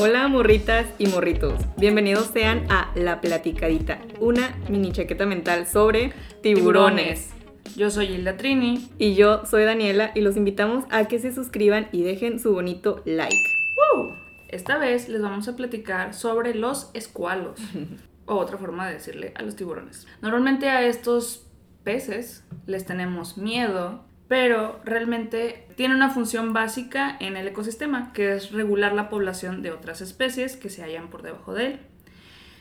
Hola morritas y morritos, bienvenidos sean a La Platicadita, una mini chaqueta mental sobre tiburones. Yo soy Hilda Trini. Y yo soy Daniela y los invitamos a que se suscriban y dejen su bonito like. ¡Woo! Esta vez les vamos a platicar sobre los escualos, o otra forma de decirle a los tiburones. Normalmente a estos peces les tenemos miedo pero realmente tiene una función básica en el ecosistema, que es regular la población de otras especies que se hallan por debajo de él.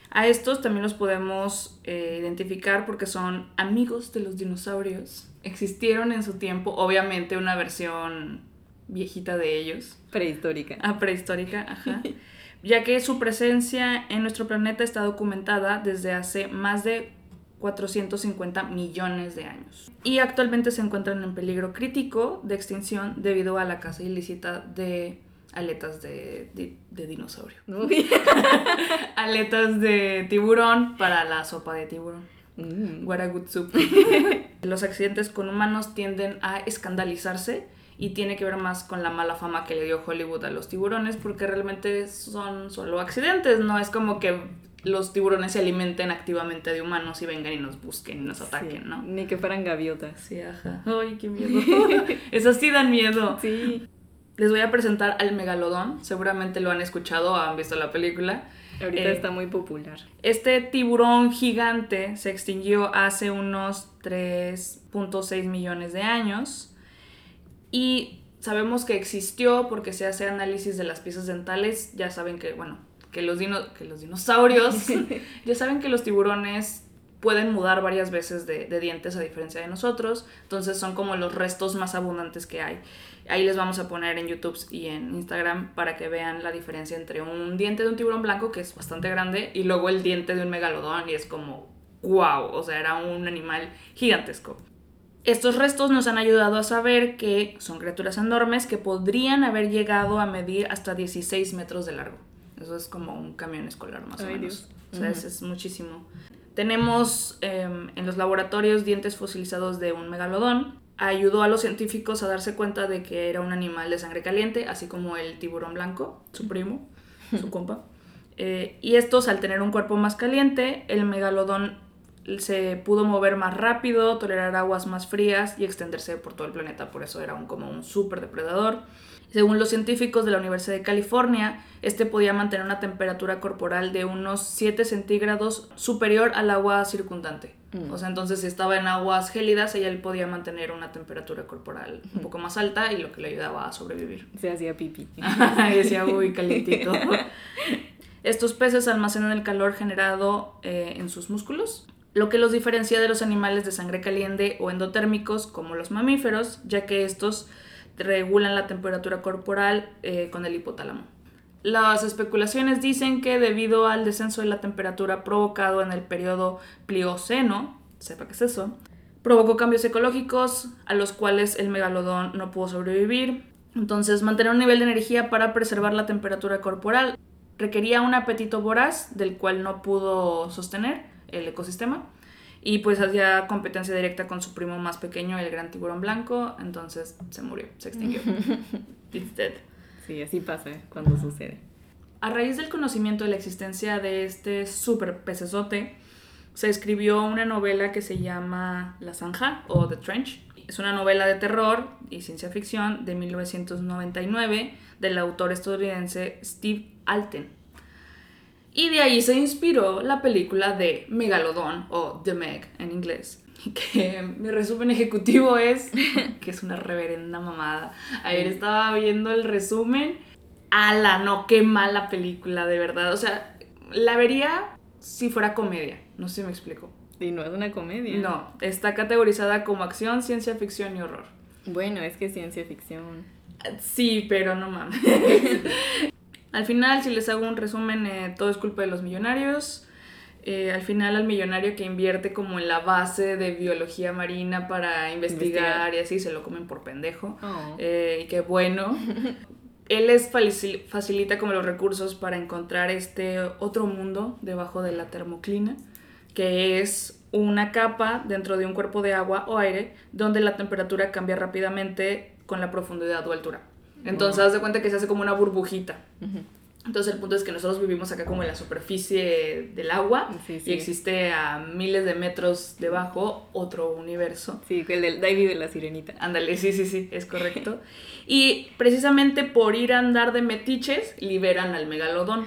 A estos también los podemos eh, identificar porque son amigos de los dinosaurios. Existieron en su tiempo, obviamente una versión viejita de ellos. Prehistórica. Ah, prehistórica, ajá. ya que su presencia en nuestro planeta está documentada desde hace más de 450 millones de años. Y actualmente se encuentran en peligro crítico de extinción debido a la caza ilícita de aletas de, dinosaurio. aletas de tiburón para la sopa de tiburón. Mm. What a good soup. Los accidentes con humanos tienden a escandalizarse y tiene que ver más con la mala fama que le dio Hollywood a los tiburones porque realmente son solo accidentes, no es como que los tiburones se alimenten activamente de humanos y vengan y nos busquen y nos ataquen, ¿no? Ni que fueran gaviotas. Sí, ajá. Ay, qué miedo. Esas sí dan miedo. Sí. Les voy a presentar al megalodón. Seguramente lo han escuchado o han visto la película. Ahorita eh, está muy popular. Este tiburón gigante se extinguió hace unos 3.6 millones de años. Y sabemos que existió porque se hace análisis de las piezas dentales. Ya saben que, bueno, que los, que los dinosaurios, ya saben que los tiburones pueden mudar varias veces de, dientes a diferencia de nosotros, entonces son como los restos más abundantes que hay. Ahí les vamos a poner en YouTube y en Instagram para que vean la diferencia entre un diente de un tiburón blanco, que es bastante grande, y luego el diente de un megalodón, y es como, wow, o sea, era un animal gigantesco. Estos restos nos han ayudado a saber que son criaturas enormes que podrían haber llegado a medir hasta 16 metros de largo. Eso es como un camión escolar más o menos. O sea, eso es muchísimo. Tenemos em, en los laboratorios dientes fosilizados de un megalodón. Ayudó a los científicos a darse cuenta de que era un animal de sangre caliente, así como el tiburón blanco, su primo, su compa. Eh, y estos, al tener un cuerpo más caliente, el megalodón se pudo mover más rápido, tolerar aguas más frías y extenderse por todo el planeta. Por eso era un, como un súper depredador. Según los científicos de la Universidad de California, este podía mantener una temperatura corporal de unos 7 centígrados superior al agua circundante. Mm. O sea, entonces si estaba en aguas gélidas, ella podía mantener una temperatura corporal un poco más alta y lo que le ayudaba a sobrevivir. Se hacía pipí. y decía, uy, calientito. Estos peces almacenan el calor generado eh, en sus músculos, lo que los diferencia de los animales de sangre caliente o endotérmicos como los mamíferos, ya que estos regulan la temperatura corporal eh, con el hipotálamo. Las especulaciones dicen que debido al descenso de la temperatura provocado en el periodo Plioceno, sepa qué es eso, provocó cambios ecológicos a los cuales el megalodón no pudo sobrevivir. Entonces, mantener un nivel de energía para preservar la temperatura corporal requería un apetito voraz del cual no pudo sostener el ecosistema y pues hacía competencia directa con su primo más pequeño, el gran tiburón blanco, entonces se murió, se extinguió. It's dead. Sí, así pasa cuando sucede. A raíz del conocimiento de la existencia de este super pecesote, se escribió una novela que se llama La Zanja o The Trench. Es una novela de terror y ciencia ficción de 1999 del autor estadounidense Steve Alten. Y de ahí se inspiró la película de Megalodón o The Meg en inglés. Que mi resumen ejecutivo es que es una reverenda mamada. Ayer estaba viendo el resumen. Ala, no, qué mala película, de verdad. O sea, la vería si fuera comedia. No sé si me explico. Y no es una comedia. No, está categorizada como acción, ciencia ficción y horror. Bueno, es que ciencia ficción. Sí, pero no mames. Al final, si les hago un resumen, eh, todo es culpa de los millonarios. Eh, al final al millonario que invierte como en la base de biología marina para investigar, y así se lo comen por pendejo. Oh. Eh, y qué bueno. Él les facilita como los recursos para encontrar este otro mundo debajo de la termoclina, que es una capa dentro de un cuerpo de agua o aire donde la temperatura cambia rápidamente con la profundidad o altura. Entonces, haz de cuenta que se hace como una burbujita. Entonces el punto es que nosotros vivimos acá como en la superficie del agua Sí, sí. y existe a miles de metros debajo otro universo. Sí, el del de la sirenita. Ándale, sí, sí, sí, es correcto. Y precisamente por ir a andar de metiches, liberan al megalodón.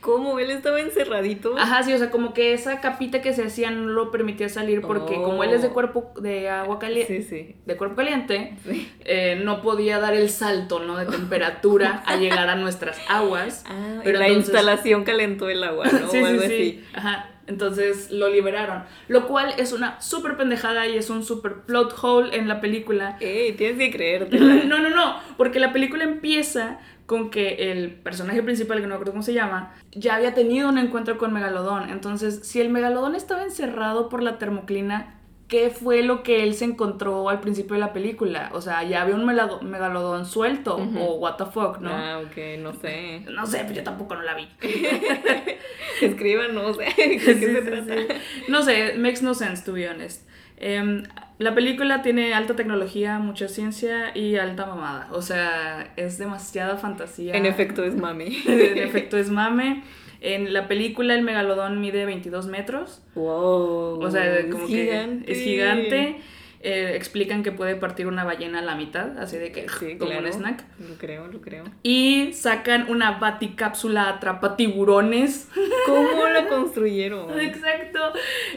¿Cómo? Él estaba encerradito. Ajá, sí, o sea, como que esa capita que se hacía no lo permitía salir porque como él es de Oh. cuerpo de agua caliente, Sí, sí. de cuerpo caliente, Sí. eh, no podía dar el salto, ¿no? De temperatura a llegar a nuestras aguas. Ah, Pero la entonces- instalación calentó el agua, ¿no? sí, o sí, algo sí. así. Ajá. Entonces lo liberaron. Lo cual es una súper pendejada y es un súper plot hole en la película. Ey, tienes que creértela. No, no, no, porque la película empieza con que el personaje principal, que no me acuerdo cómo se llama, ya había tenido un encuentro con Megalodón. Entonces, si el Megalodón estaba encerrado por la termoclina, ¿qué fue lo que él se encontró al principio de la película? O sea, ya había un Megalodón suelto o what the fuck, ¿no? Ah, ok, no sé. No sé, pero yo tampoco no la vi. Escriban, no sé. ¿De qué Sí, se sí, trata? sí. No sé, makes no sense, to be honest. Em, la película tiene alta tecnología, mucha ciencia y alta mamada. O sea, es demasiada fantasía. En efecto, es mami. en efecto, es mame. En la película el megalodón mide 22 metros. Wow. O sea, como que es gigante. Eh, explican que puede partir una ballena a la mitad, así de que Sí, como claro. un snack. Lo creo, lo creo. Y sacan una baticápsula atrapa tiburones. ¿Cómo la construyeron? Exacto.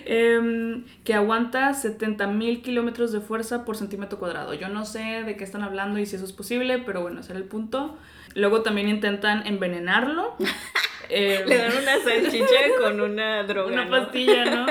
Em, que aguanta 70 mil kilómetros de fuerza por centímetro cuadrado. Yo no sé de qué están hablando y si eso es posible, pero bueno, ese era el punto. Luego también intentan envenenarlo. Em, Le dan una salchicha con una droga. una ¿no? pastilla, ¿no?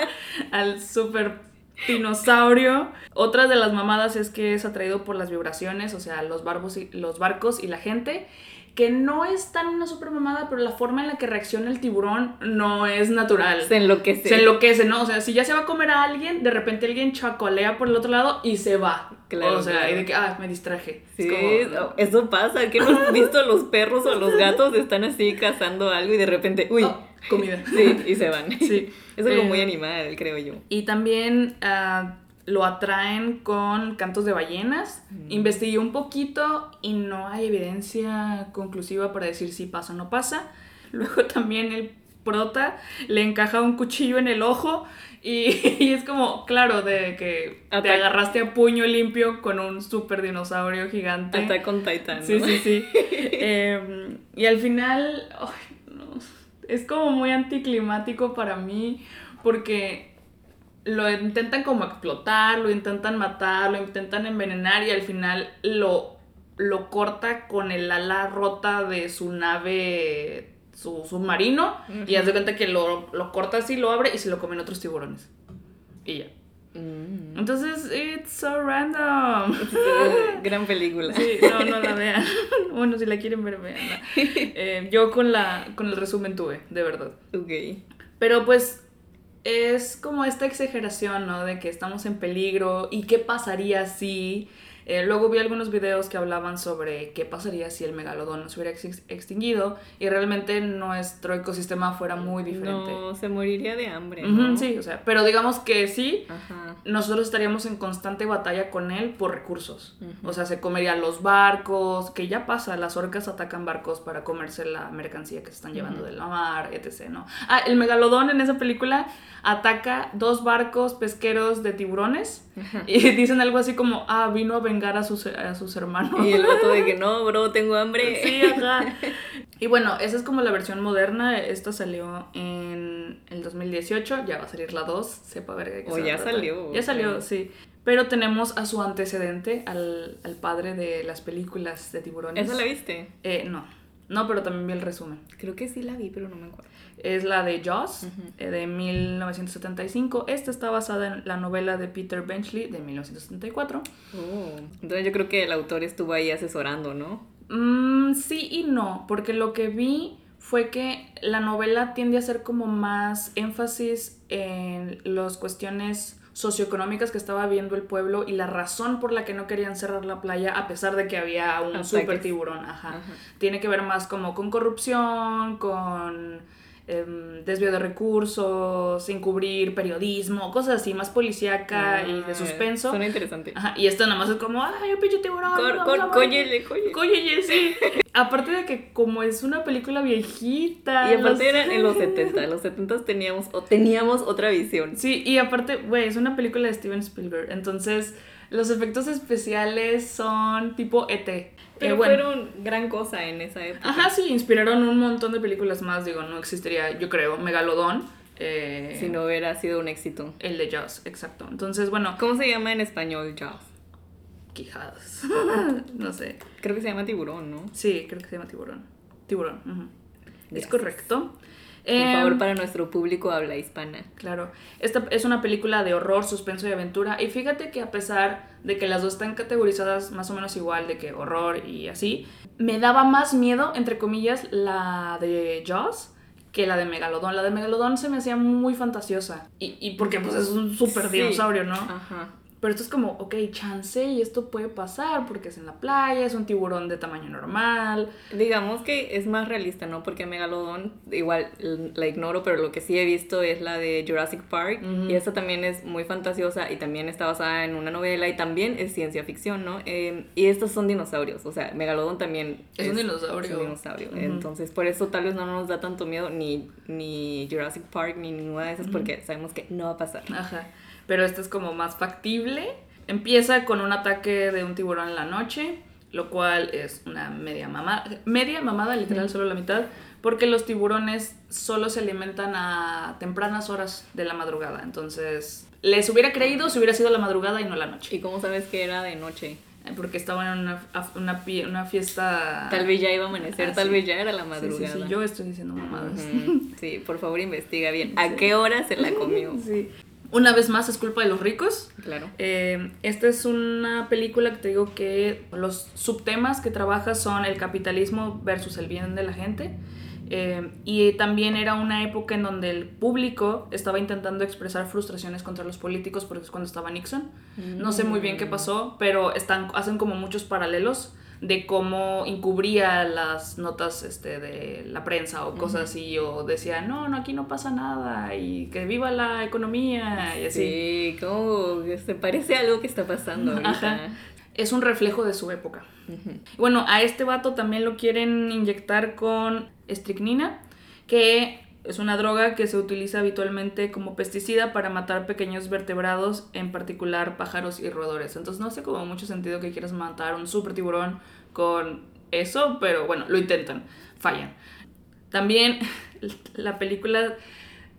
Al super dinosaurio. Otra de las mamadas es que es atraído por las vibraciones, o sea, los, barbos y, los barcos y la gente. Que no es tan una super mamada, pero la forma en la que reacciona el tiburón no es natural. Se enloquece. Se enloquece, ¿no? O sea, si ya se va a comer a alguien, de repente alguien chacolea por el otro lado y se va. Claro, O sea, claro. y de que, ah, me distraje. Sí, Es como, no, eso pasa. ¿Qué no has visto los perros o los gatos están así cazando algo y de repente, uy, "Oh, comida. sí, y se van? Sí. Es algo Eh, muy animal, creo yo. Y también ah, lo atraen con cantos de ballenas. Mm. Investigué un poquito y no hay evidencia conclusiva para decir si pasa o no pasa. Luego también el prota le encaja un cuchillo en el ojo y, y es como, claro, de que te agarraste a puño limpio con un super dinosaurio gigante. Hasta con Titan. ¿no? Sí, sí, sí. Em, y al final, no, es como muy anticlimático para mí porque lo intentan como explotar, lo intentan matar, lo intentan envenenar y al final lo, lo corta con el ala rota de su nave, su submarino y Ujú. hace cuenta que lo, lo corta así, lo abre y se lo comen otros tiburones. Y ya. Mm. Entonces, it's so random. Gran película. Sí, no, no la vean. bueno, si la quieren ver, veanla. Eh, yo con, la, con el resumen tuve, de verdad. Ok. Pero pues es como esta exageración, ¿no? De que estamos en peligro y qué pasaría si... eh, luego vi algunos videos que hablaban sobre qué pasaría si el megalodón se hubiera ex- extinguido y realmente nuestro ecosistema fuera muy diferente. No, se moriría de hambre. ¿no? sí, o sea, pero digamos que sí, Ajá. nosotros estaríamos en constante batalla con él por recursos. Ujú. O sea, se comería los barcos, que ya pasa, las orcas atacan barcos para comerse la mercancía que se están llevando Ujú. de la mar, etc. ¿no? Ah, el megalodón en esa película ataca dos barcos pesqueros de tiburones y dicen algo así como, ah, vino a vengar a sus, a sus hermanos. Y el otro de que no, bro, tengo hambre. Sí, ajá. Y bueno, esa es como la versión moderna. Esta salió en el 2018. Ya va a salir la 2. Sepa ver de qué O se va a ya salió, Ya salió, sí. Pero tenemos a su antecedente, al, al padre de las películas de tiburones. ¿Esa la viste? Eh, no. No, pero también vi el resumen. Creo que sí la vi, pero no me acuerdo. Es la de Jaws, Ujú. eh, de 1975. Esta está basada en la novela de Peter Benchley, de 1974. Oh. Entonces yo creo que el autor estuvo ahí asesorando, ¿no? Mm, sí y no, porque lo que vi fue que la novela tiende a hacer como más énfasis en las cuestiones socioeconómicas que estaba viendo el pueblo y la razón por la que no querían cerrar la playa a pesar de que había un Ataques. super tiburón, ajá. Ajá. Tiene que ver más como con corrupción, con em, desvío de recursos, encubrir periodismo, cosas así, más policíaca y de Ah, suspenso. Suena interesante. Ajá, y esto nada más es como, ay, un pinche tiburón. Cor- vamos cor- a morir". cóllele, cóllele. Cóllele, sí. Aparte de que como es una película viejita. Y aparte los- eran en los 70, los 70 teníamos, o teníamos otra visión. Sí, y aparte, güey, es una película de Steven Spielberg. Entonces, los efectos especiales son tipo ET. Pero Eh, bueno. fueron gran cosa en esa época. Ajá, sí, inspiraron un montón de películas más. Digo, no existiría, yo creo, Megalodón. eh, Si no hubiera sido un éxito. El de Jaws, exacto. Entonces, bueno, ¿Cómo se llama en español Jaws? quijadas. no sé. Creo que se llama tiburón, ¿no? Sí, creo que se llama tiburón. Tiburón. ujú. Es Yes. correcto. Por Em, favor, para nuestro público habla hispana. Claro, esta es una película de horror, suspenso y aventura. Y fíjate que a pesar de que las dos están categorizadas más o menos igual, de que horror y así, me daba más miedo, entre comillas, la de Jaws que la de Megalodón. La de Megalodón se me hacía muy fantasiosa. Y, y porque pues es un super Sí. dinosaurio, ¿no? Ajá. Pero esto es como, ok, chance y esto puede pasar porque es en la playa, es un tiburón de tamaño normal. Digamos que es más realista, ¿no? Porque Megalodón, igual la ignoro, pero lo que sí he visto es la de Jurassic Park. Y esta también es muy fantasiosa y también está basada en una novela y también es ciencia ficción, ¿no? Eh, y estos son dinosaurios, o sea, Megalodón también Es un dinosaurio. es un dinosaurio. Entonces, por eso tal vez no nos da tanto miedo ni, ni Jurassic Park ni ninguna de esas, porque sabemos que no va a pasar. Ajá. Pero este es como más factible. Empieza con un ataque de un tiburón en la noche, lo cual es una media mamada. Media mamada, literal, solo la mitad. Porque los tiburones solo se alimentan a tempranas horas de la madrugada. Entonces, les hubiera creído si hubiera sido la madrugada y no la noche. ¿Y cómo sabes que era de noche? Eh, Porque estaban en una, una, una fiesta. Tal vez ya iba a amanecer, Ah, tal sí. vez ya era la madrugada. sí, sí, yo estoy diciendo mamadas. Sí, por favor investiga bien. ¿A qué hora se la comió? Sí. Una vez más es culpa de los ricos. Claro. Eh, esta es una película que te digo que los subtemas que trabaja son el capitalismo versus el bien de la gente. Eh, y también era una época en donde el público estaba intentando expresar frustraciones contra los políticos porque es cuando estaba Nixon. No sé muy bien qué pasó, pero están, hacen como muchos paralelos de cómo encubría las notas este, de la prensa o cosas así, o decía, no, no, aquí no pasa nada, y que viva la economía, y así. Sí, como se parece a algo que está pasando ahorita. Ajá. Es un reflejo de su época. Bueno, a este vato también lo quieren inyectar con estricnina, que es una droga que se utiliza habitualmente como pesticida para matar pequeños vertebrados, en particular pájaros y roedores. Entonces no hace como mucho sentido que quieras matar un super tiburón con eso, pero bueno, lo intentan, fallan. También la película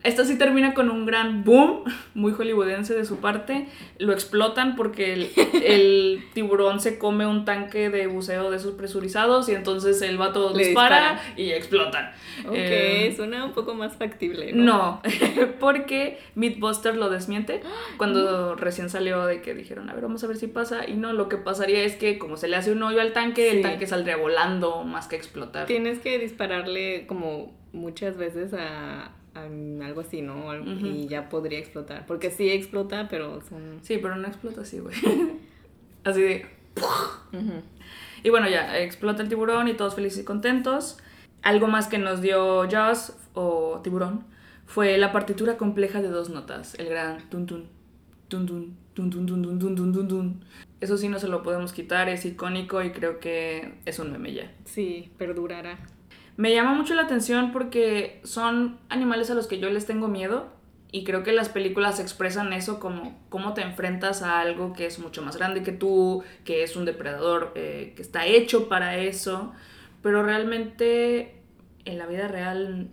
esta sí termina con un gran boom, muy hollywoodense de su parte. Lo explotan porque el, el tiburón se come un tanque de buceo de esos presurizados y entonces el vato Le dispara, dispara. y explotan. Ok, Eh, suena un poco más factible, ¿no? no, porque Mythbuster lo desmiente cuando recién salió de que dijeron, a ver, vamos a ver si pasa. Y no, lo que pasaría es que como se le hace un hoyo al tanque, el tanque saldría volando más que explotar. Tienes que dispararle como muchas veces a algo así, ¿no? Y ya podría explotar. Porque sí explota, pero. Sí, pero no explota así, güey. así de... Y bueno, ya, explota el tiburón y todos felices y contentos. Algo más que nos dio Jaws o Tiburón fue la partitura compleja de dos notas, el gran tun tun, tun tun, tun tun tun tun tun tun. Eso sí no se lo podemos quitar, es icónico y creo que es un meme ya. Sí, perdurará. Me llama mucho la atención porque son animales a los que yo les tengo miedo y creo que las películas expresan eso como cómo te enfrentas a algo que es mucho más grande que tú, que es un depredador eh, que está hecho para eso, pero realmente en la vida real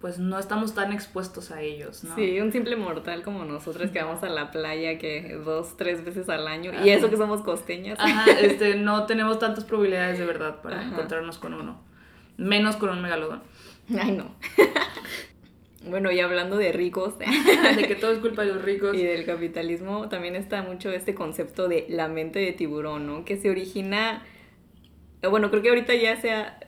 pues no estamos tan expuestos a ellos, ¿no? Sí, un simple mortal como nosotros que vamos a la playa que dos, tres veces al año. Ajá. Y eso que somos costeñas. Ajá, este, no tenemos tantas probabilidades de verdad para Ajá. encontrarnos con uno, menos con un megalodón. Ay, no. bueno, y hablando de ricos De que todo es culpa de los ricos. y del capitalismo, también está mucho este concepto de la mente de tiburón, ¿no? Que se origina, eh, bueno, creo que ahorita ya se ha,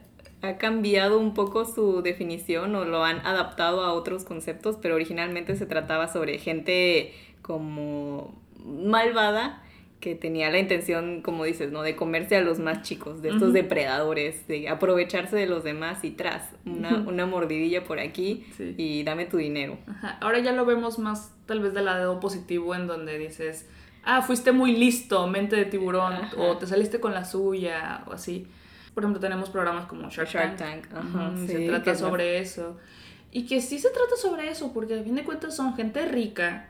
ha cambiado un poco su definición o lo han adaptado a otros conceptos, pero originalmente se trataba sobre gente como malvada que tenía la intención, como dices, ¿no? De comerse a los más chicos, de estos depredadores, de aprovecharse de los demás y tras, una, una mordidilla por aquí y dame tu dinero. Ahora ya lo vemos más tal vez del lado positivo en donde dices, ah, fuiste muy listo, mente de tiburón, o te saliste con la suya, o así. Por ejemplo, tenemos programas como Shark, Tank. se trata sobre eso. Y que sí se trata sobre eso, porque a fin de cuentas son gente rica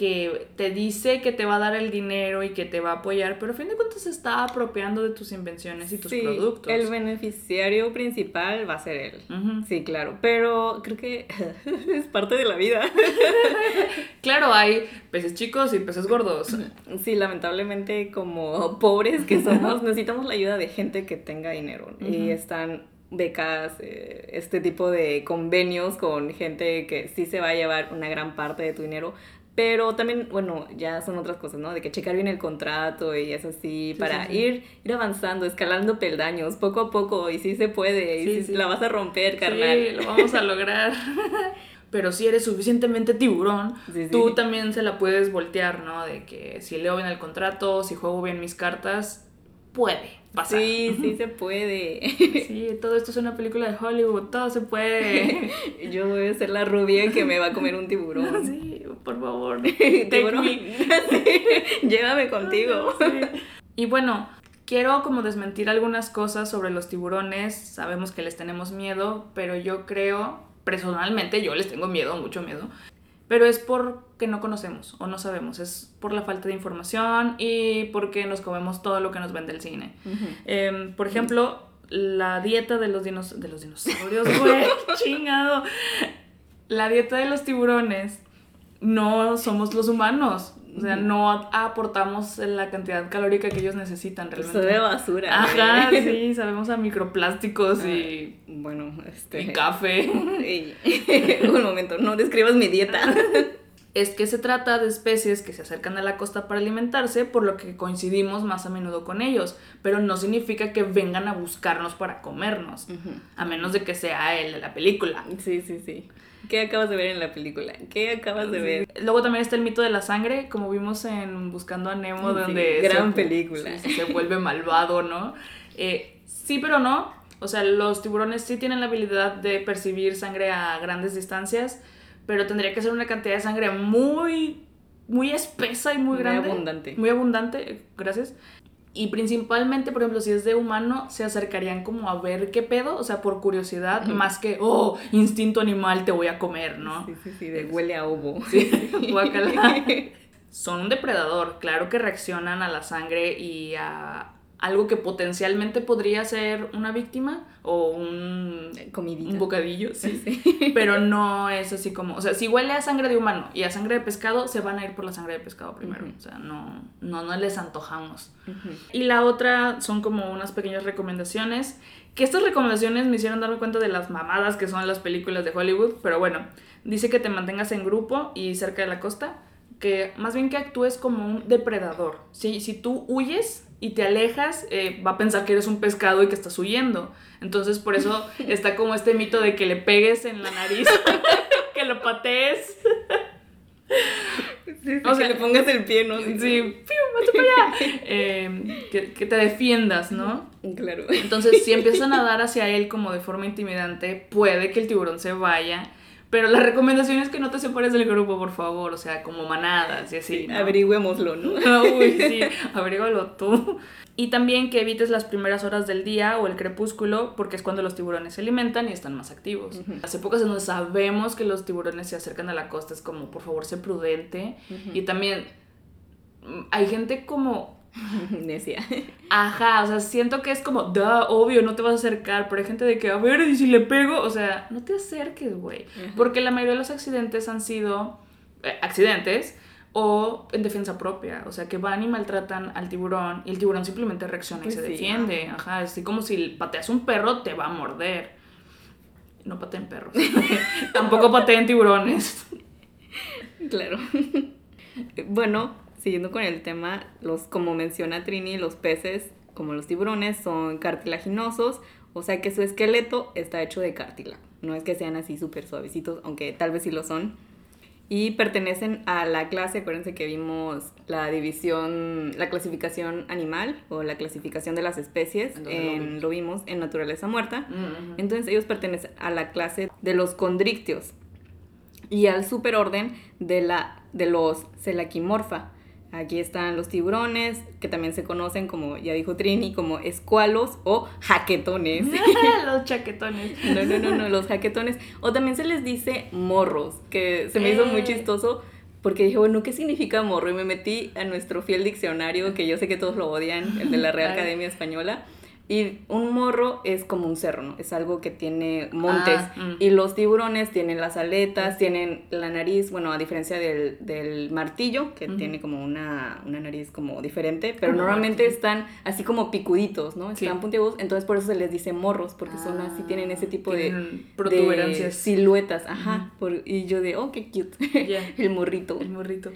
que te dice que te va a dar el dinero y que te va a apoyar, pero a fin de cuentas se está apropiando de tus invenciones y tus sí, productos. El beneficiario principal va a ser él. Sí, claro. Pero creo que es parte de la vida. claro, hay peces chicos y peces gordos. Sí, lamentablemente, como pobres que somos, necesitamos la ayuda de gente que tenga dinero. Y están becas, eh, este tipo de convenios con gente que sí se va a llevar una gran parte de tu dinero, pero también, bueno, ya son otras cosas, ¿no? De que checar bien el contrato y eso así, para Ir, ir avanzando, escalando peldaños, poco a poco, y sí se puede, y sí, la vas a romper, carnal. Sí, lo vamos a lograr. Pero si eres suficientemente tiburón, tú también se la puedes voltear, ¿no? De que si leo bien el contrato, si juego bien mis cartas, puede pasar. Sí, sí se puede. Sí, todo esto es una película de Hollywood, todo se puede. Yo voy a ser la rubia que me va a comer un tiburón. Sí, por favor. Tiburón. Llévame contigo. Y bueno, quiero como desmentir algunas cosas sobre los tiburones. Sabemos que les tenemos miedo, pero yo creo, personalmente yo les tengo miedo, mucho miedo pero es porque no conocemos o no sabemos, es por la falta de información y porque nos comemos todo lo que nos vende el cine. Em, por ejemplo, la dieta de los, dinos de los dinosaurios, güey, chingado. La dieta de los tiburones no somos los humanos. O sea, no aportamos la cantidad calórica que ellos necesitan realmente. Eso de basura. Ajá, sí, sabemos a microplásticos y. Ah, bueno, este. Y café. Un momento, no describas mi dieta. Es que se trata de especies que se acercan a la costa para alimentarse, por lo que coincidimos más a menudo con ellos, pero no significa que vengan a buscarnos para comernos, a menos de que sea él de la película. Sí, sí, sí. ¿Qué acabas de ver en la película? ¿Qué acabas de ver? Luego también está el mito de la sangre, como vimos en Buscando a Nemo, donde... Gran película. Se, vuelve malvado, ¿no? Eh, sí, pero no. O sea, los tiburones sí tienen la habilidad de percibir sangre a grandes distancias, pero tendría que ser una cantidad de sangre muy, muy espesa y muy, grande. Muy abundante. Muy abundante, gracias. Y principalmente, por ejemplo, si es de humano, se acercarían como a ver qué pedo, o sea, por curiosidad, más que, oh, instinto animal, te voy a comer, ¿no? Sí, sí, sí, de huele a ovo. Sí, Son un depredador, claro que reaccionan a la sangre y a, algo que potencialmente podría ser una víctima o un, Comidita. un bocadillo, sí. Pero no es así como, o sea, si huele a sangre de humano y a sangre de pescado, se van a ir por la sangre de pescado primero. O sea, no, no, no les antojamos. Y la otra son como unas pequeñas recomendaciones, que estas recomendaciones me hicieron darme cuenta de las mamadas que son las películas de Hollywood, pero bueno, dice que te mantengas en grupo y cerca de la costa, que más bien que actúes como un depredador. Si, si tú huyes, y te alejas, eh, va a pensar que eres un pescado y que estás huyendo. Entonces, por eso está como este mito de que le pegues en la nariz, que lo patees. o sea, que le pongas el pie, ¿no? Sí, ¡pium! para allá! Em, que, que, te defiendas, ¿no? Claro. Entonces, si empiezas a nadar hacia él como de forma intimidante, puede que el tiburón se vaya pero la recomendación es que no te separes del grupo, por favor, o sea, como manadas y así. ¿no? Averigüémoslo, ¿no? Uy, sí, averígualo tú. Y también que evites las primeras horas del día o el crepúsculo, porque es cuando los tiburones se alimentan y están más activos. Hace pocas donde sabemos que los tiburones se acercan a la costa, es como, por favor, sé prudente. Y también mm, hay gente como Necia. Ajá, o sea, siento que es como, da, obvio, no te vas a acercar, pero hay gente de que, a ver, y si le pego, o sea, no te acerques, güey. Porque la mayoría de los accidentes han sido eh, accidentes o en defensa propia, o sea, que van y maltratan al tiburón y el tiburón simplemente reacciona y pues se defiende. Ajá, así como si pateas un perro, te va a morder. No pateen perros. Tampoco pateen tiburones. Claro. bueno, siguiendo con el tema, los, como menciona Trini, los peces, como los tiburones, son cartilaginosos, o sea que su esqueleto está hecho de cartílago. No es que sean así súper suavecitos, aunque tal vez sí lo son. y pertenecen a la clase, acuérdense que vimos la división, la clasificación animal o la clasificación de las especies, en, lo, vimos? en Naturaleza Muerta. Entonces ellos pertenecen a la clase de los condrictios y al superorden de, la, de los Selaquimorfa. Aquí están los tiburones, que también se conocen como, ya dijo Trini, como escualos o jaquetones. los chaquetones. No, no, no, no, los jaquetones. O también se les dice morros, que se me hizo muy eh. chistoso porque dije, bueno, ¿qué significa morro? Y me metí a nuestro fiel diccionario, que yo sé que todos lo odian, el de la Real Academia Española. Y un morro es como un cerro, ¿no? Es algo que tiene montes. Ah, mm. Y los tiburones tienen las aletas, tienen la nariz, bueno, a diferencia del, martillo, que tiene como una, nariz como diferente, pero normalmente están así como picuditos, ¿no? Están puntiagudos, entonces por eso se les dice morros, porque son así, tienen ese tipo de, protuberancias. siluetas, ajá. y yo de, oh, qué cute, el morrito. El morrito.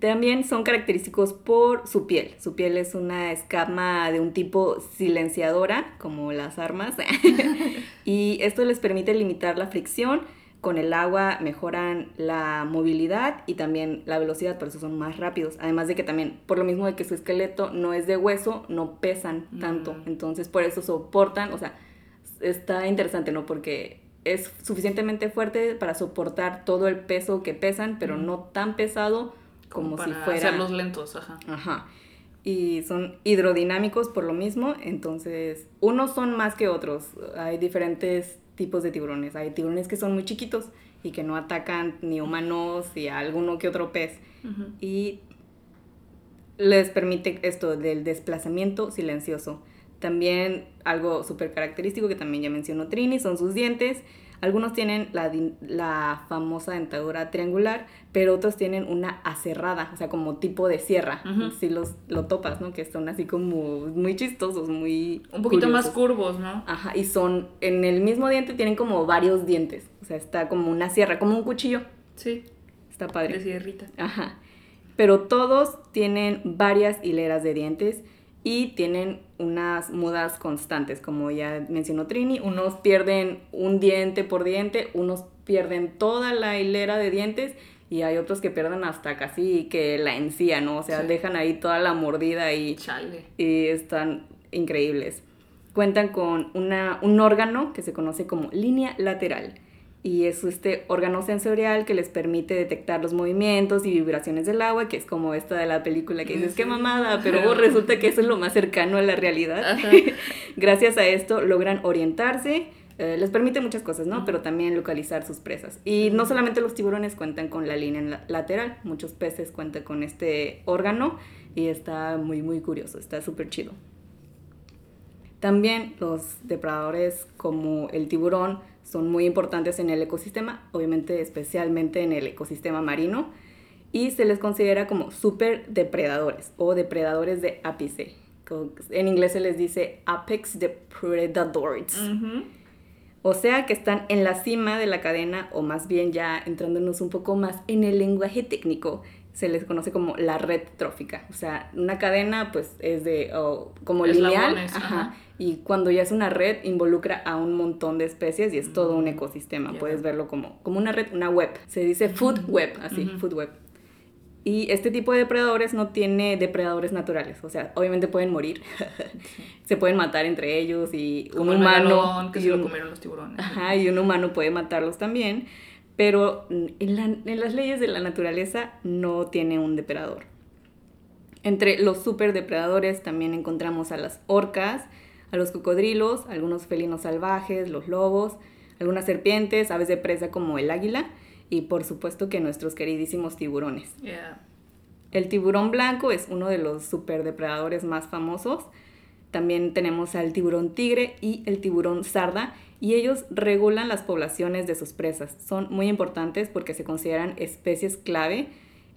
También son característicos por su piel. Su piel es una escama de un tipo silenciadora, como las armas, y esto les permite limitar la fricción. Con el agua mejoran la movilidad y también la velocidad, por eso son más rápidos. Además de que también, por lo mismo de que su esqueleto no es de hueso, no pesan tanto. Mm. Entonces, por eso soportan, o sea, está interesante, ¿no? Porque es suficientemente fuerte para soportar todo el peso que pesan, pero mm. no tan pesado como, si fuera... hacerlos lentos, ajá. Ajá. Y son hidrodinámicos por lo mismo, entonces unos son más que otros. Hay diferentes tipos de tiburones. Hay tiburones que son muy chiquitos y que no atacan ni humanos y a alguno que otro pez. Y les permite esto del desplazamiento silencioso. También algo súper característico que también ya mencionó Trini son sus dientes algunos tienen la, la, famosa dentadura triangular, pero otros tienen una aserrada, o sea, como tipo de sierra. Si los lo topas, ¿no? Que son así como muy chistosos, muy. Un poquito más curvos, ¿no? Ajá, y son. En el mismo diente tienen como varios dientes. O sea, está como una sierra, como un cuchillo. Sí. Está padre. De sierrita. Ajá. Pero todos tienen varias hileras de dientes y tienen unas mudas constantes, como ya mencionó Trini, unos pierden un diente por diente, unos pierden toda la hilera de dientes y hay otros que pierden hasta casi que la encía, ¿no? O sea, dejan ahí toda la mordida y, y están increíbles. Cuentan con una, un órgano que se conoce como línea lateral y es este órgano sensorial que les permite detectar los movimientos y vibraciones del agua, que es como esta de la película que dices, qué mamada, pero resulta que eso es lo más cercano a la realidad. Gracias a esto logran orientarse, eh, les permite muchas cosas, ¿no? Pero también localizar sus presas. Y no solamente los tiburones cuentan con la línea lateral, muchos peces cuentan con este órgano y está muy, muy curioso, está súper chido. También los depredadores como el tiburón, son muy importantes en el ecosistema, obviamente especialmente en el ecosistema marino, y se les considera como super depredadores o depredadores de ápice. En inglés se les dice apex predators. O sea que están en la cima de la cadena, o más bien ya entrándonos un poco más en el lenguaje técnico, se les conoce como la red trófica. O sea, una cadena pues es de como lineal. Ajá y cuando ya es una red involucra a un montón de especies y es todo un mm, ecosistema. Puedes verlo como, como una red, una web. Se dice food web, así, food web. Y este tipo de depredadores no tiene depredadores naturales, o sea, obviamente pueden morir, se pueden matar entre ellos y un humano... que se lo comieron los tiburones. Ajá, y un humano puede matarlos también, pero en, en las leyes de la naturaleza no tiene un depredador. Entre los superdepredadores también encontramos a las orcas, a los cocodrilos, algunos felinos salvajes, los lobos, algunas serpientes, aves de presa como el águila y por supuesto que nuestros queridísimos tiburones. El tiburón blanco es uno de los superdepredadores más famosos. También tenemos al tiburón tigre y el tiburón sarda y ellos regulan las poblaciones de sus presas. Son muy importantes porque se consideran especies clave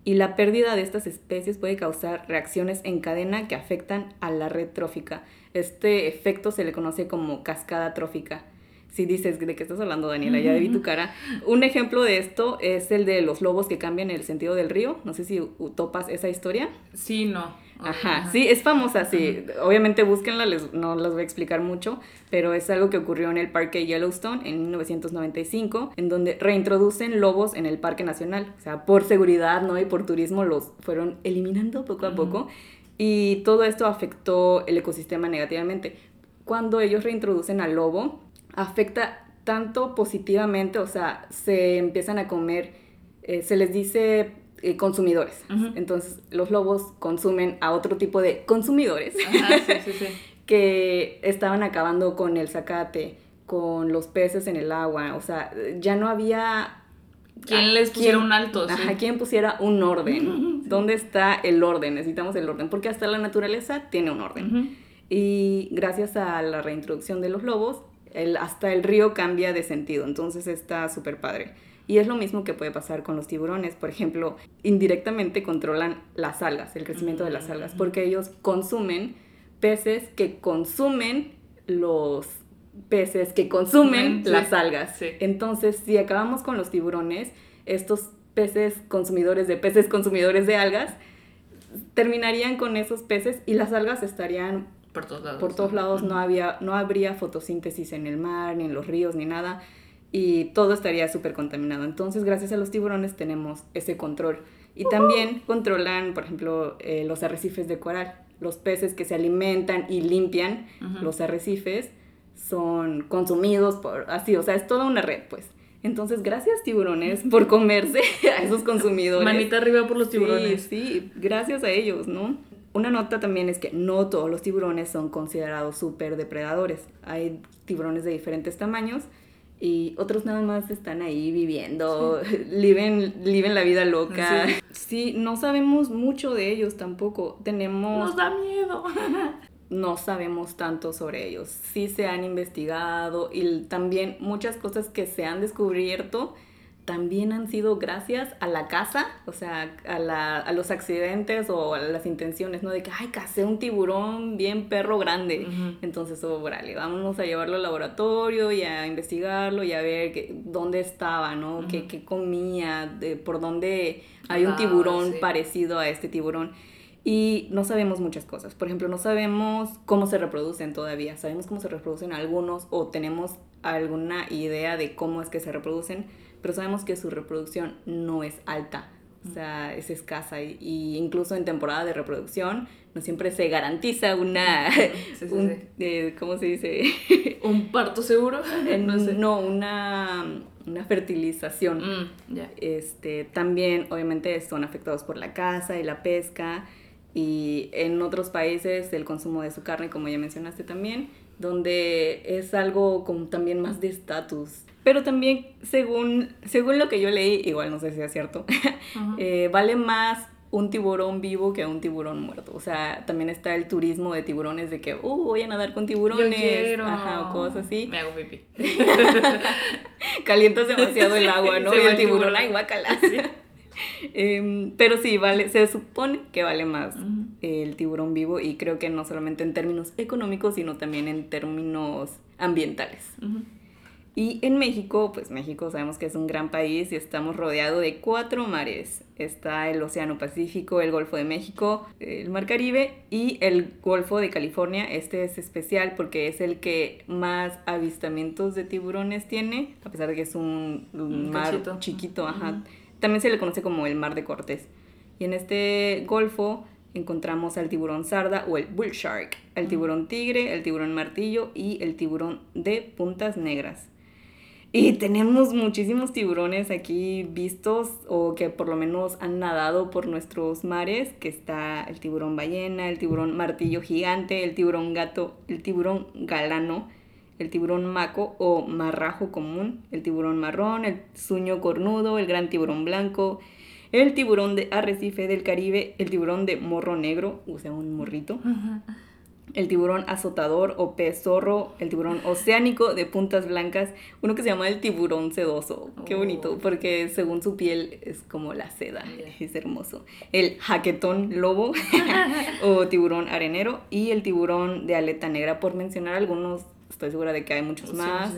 y la pérdida de estas especies puede causar reacciones en cadena que afectan a la red trófica. Este efecto se le conoce como cascada trófica. Si dices, ¿de qué estás hablando, Daniela? Ya vi tu cara. Un ejemplo de esto es el de los lobos que cambian el sentido del río. No sé si topas esa historia. Sí, no. Ajá, sí, es famosa, sí. Obviamente búsquenla, les, no las voy a explicar mucho, pero es algo que ocurrió en el Parque Yellowstone en 1995, en donde reintroducen lobos en el Parque Nacional. O sea, por seguridad, ¿no? Y por turismo los fueron eliminando poco a poco. Y todo esto afectó el ecosistema negativamente. Cuando ellos reintroducen al lobo, afecta tanto positivamente, o sea, se empiezan a comer, eh, se les dice eh, consumidores. Entonces, los lobos consumen a otro tipo de consumidores que estaban acabando con el zacate, con los peces en el agua. O sea, ya no había ¿Quién les pusiera un alto? Ajá, ¿quién pusiera un orden? ¿Dónde está el orden? Necesitamos el orden, porque hasta la naturaleza tiene un orden. Y gracias a la reintroducción de los lobos, el, hasta el río cambia de sentido, entonces está súper padre. Y es lo mismo que puede pasar con los tiburones. Por ejemplo, indirectamente controlan las algas, el crecimiento de las algas, porque ellos consumen peces que consumen los peces que consumen las algas. Entonces, si acabamos con los tiburones, estos peces consumidores de peces consumidores de algas, terminarían con esos peces y las algas estarían por todos lados. Por todos lados no, había, no habría fotosíntesis en el mar, ni en los ríos, ni nada y todo estaría súper contaminado. Entonces, gracias a los tiburones tenemos ese control. Y también controlan, por ejemplo, eh, los arrecifes de coral. Los peces que se alimentan y limpian los arrecifes son consumidos por así, o sea, es toda una red, pues. Entonces, gracias tiburones por comerse a esos consumidores. Manita arriba por los tiburones. Sí, sí, gracias a ellos, ¿no? Una nota también es que no todos los tiburones son considerados súper depredadores. Hay tiburones de diferentes tamaños y otros nada más están ahí viviendo, viven, viven la vida loca. Sí. no sabemos mucho de ellos tampoco. Tenemos... Nos da miedo. no sabemos tanto sobre ellos. Sí se han investigado y también muchas cosas que se han descubierto también han sido gracias a la casa, o sea, a, la, a, los accidentes o a las intenciones, ¿no? De que, ay, casé un tiburón bien perro grande. Entonces, oh, órale, vámonos a llevarlo al laboratorio y a investigarlo y a ver que, dónde estaba, ¿no? qué, qué, comía, de, por dónde hay un tiburón parecido a este tiburón. Y no sabemos muchas cosas. Por ejemplo, no sabemos cómo se reproducen todavía. Sabemos cómo se reproducen algunos o tenemos alguna idea de cómo es que se reproducen pero sabemos que su reproducción no es alta, o sea, es escasa y, incluso en temporada de reproducción no siempre se garantiza una, eh, ¿cómo se dice? ¿Un parto seguro? no, no, una, una fertilización. Mm, este, también obviamente son afectados por la caza y la pesca y en otros países el consumo de su carne, como ya mencionaste también, donde es algo como también más de estatus. Pero también, según, según lo que yo leí, igual no sé si es cierto, eh, vale más un tiburón vivo que un tiburón muerto. O sea, también está el turismo de tiburones de que, uh, voy a nadar con tiburones. Ajá, o cosas así. Me hago pipí. Calientas demasiado el agua, ¿no? y el tiburón, ay, guácala. Em, pero sí, vale, se supone que vale más el tiburón vivo y creo que no solamente en términos económicos, sino también en términos ambientales. Y en México, pues México sabemos que es un gran país y estamos rodeados de cuatro mares. Está el Océano Pacífico, el Golfo de México, el Mar Caribe y el Golfo de California. Este es especial porque es el que más avistamientos de tiburones tiene, a pesar de que es un, mar chiquito. ajá. También se le conoce como el Mar de Cortés. Y en este golfo encontramos al tiburón sarda o el bull shark, el tiburón tigre, el tiburón martillo y el tiburón de puntas negras. Y tenemos muchísimos tiburones aquí vistos o que por lo menos han nadado por nuestros mares, que está el tiburón ballena, el tiburón martillo gigante, el tiburón gato, el tiburón galano, el tiburón maco o marrajo común, el tiburón marrón, el suño cornudo, el gran tiburón blanco, el tiburón de arrecife del Caribe, el tiburón de morro negro, o sea, un morrito, el tiburón azotador o pez zorro, el tiburón oceánico de puntas blancas, uno que se llama el tiburón sedoso, qué bonito, oh. porque según su piel es como la seda, es hermoso. El jaquetón lobo o tiburón arenero y el tiburón de aleta negra, por mencionar algunos estoy segura de que hay muchos más.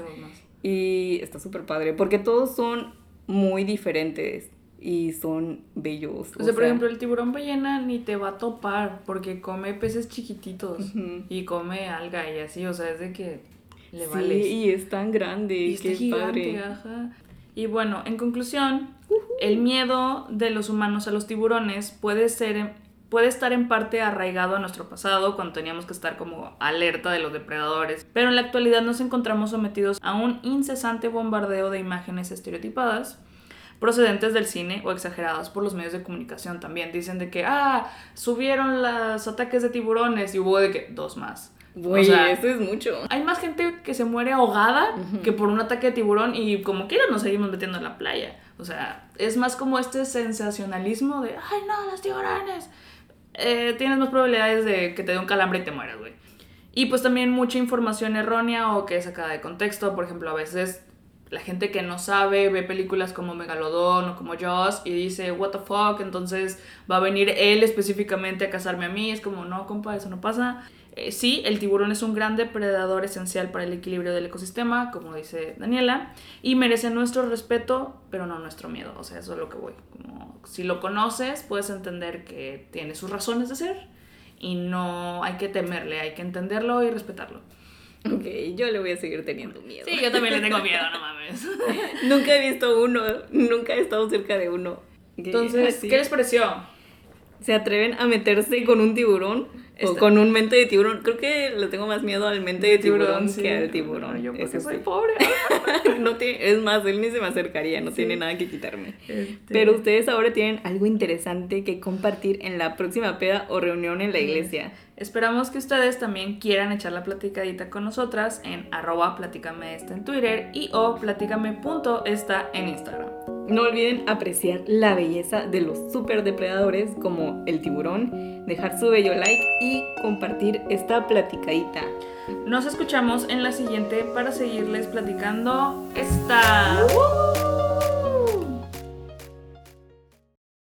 Y está súper padre, porque todos son muy diferentes. Y son bellos. O, sea, por ejemplo, el tiburón ballena ni te va a topar porque come peces chiquititos y come alga y así, o sea, es de que le vale. Sí, y es tan grande, y qué gigante, Ajá. Y bueno, en conclusión, el miedo de los humanos a los tiburones puede ser puede estar en parte arraigado a nuestro pasado, cuando teníamos que estar como alerta de los depredadores, pero en la actualidad nos encontramos sometidos a un incesante bombardeo de imágenes estereotipadas procedentes del cine o exageradas por los medios de comunicación también. Dicen de que, ah, subieron los ataques de tiburones y hubo de que dos más. Güey, eso es mucho. Hay más gente que se muere ahogada que por un ataque de tiburón y como quiera nos seguimos metiendo en la playa. O sea, es más como este sensacionalismo de, ay no, los tiburones. Eh, tienes más probabilidades de que te dé un calambre y te mueras, güey. Y pues también mucha información errónea o que es sacada de contexto. Por ejemplo, a veces la gente que no sabe ve películas como Megalodon o como Jaws y dice, what the fuck, entonces va a venir él específicamente a cazarme a mí. Es como, no, compa, eso no pasa. Eh, sí, el tiburón es un gran depredador esencial para el equilibrio del ecosistema, como dice Daniela, y merece nuestro respeto, pero no nuestro miedo. O sea, eso es lo que voy. Como, si lo conoces, puedes entender que tiene sus razones de ser y no hay que temerle, hay que entenderlo y respetarlo. Ok, yo le voy a seguir teniendo miedo. Sí, yo también le tengo miedo, no mames. nunca he visto uno, nunca he estado cerca de uno. Entonces, ¿qué les pareció? ¿Se atreven a meterse con un tiburón? O con un mente de tiburón. Creo que le tengo más miedo al mente de tiburón, que al tiburón. yo porque soy pobre. no tiene, es más, él ni se me acercaría, no tiene nada que quitarme. Este. Pero ustedes ahora tienen algo interesante que compartir en la próxima peda o reunión en la iglesia. Esperamos que ustedes también quieran echar la platicadita con nosotras en arroba platícame en Twitter y o platícame.esta en Instagram. No olviden apreciar la belleza de los super depredadores como el tiburón, dejar su bello like y compartir esta platicadita. Nos escuchamos en la siguiente para seguirles platicando esta.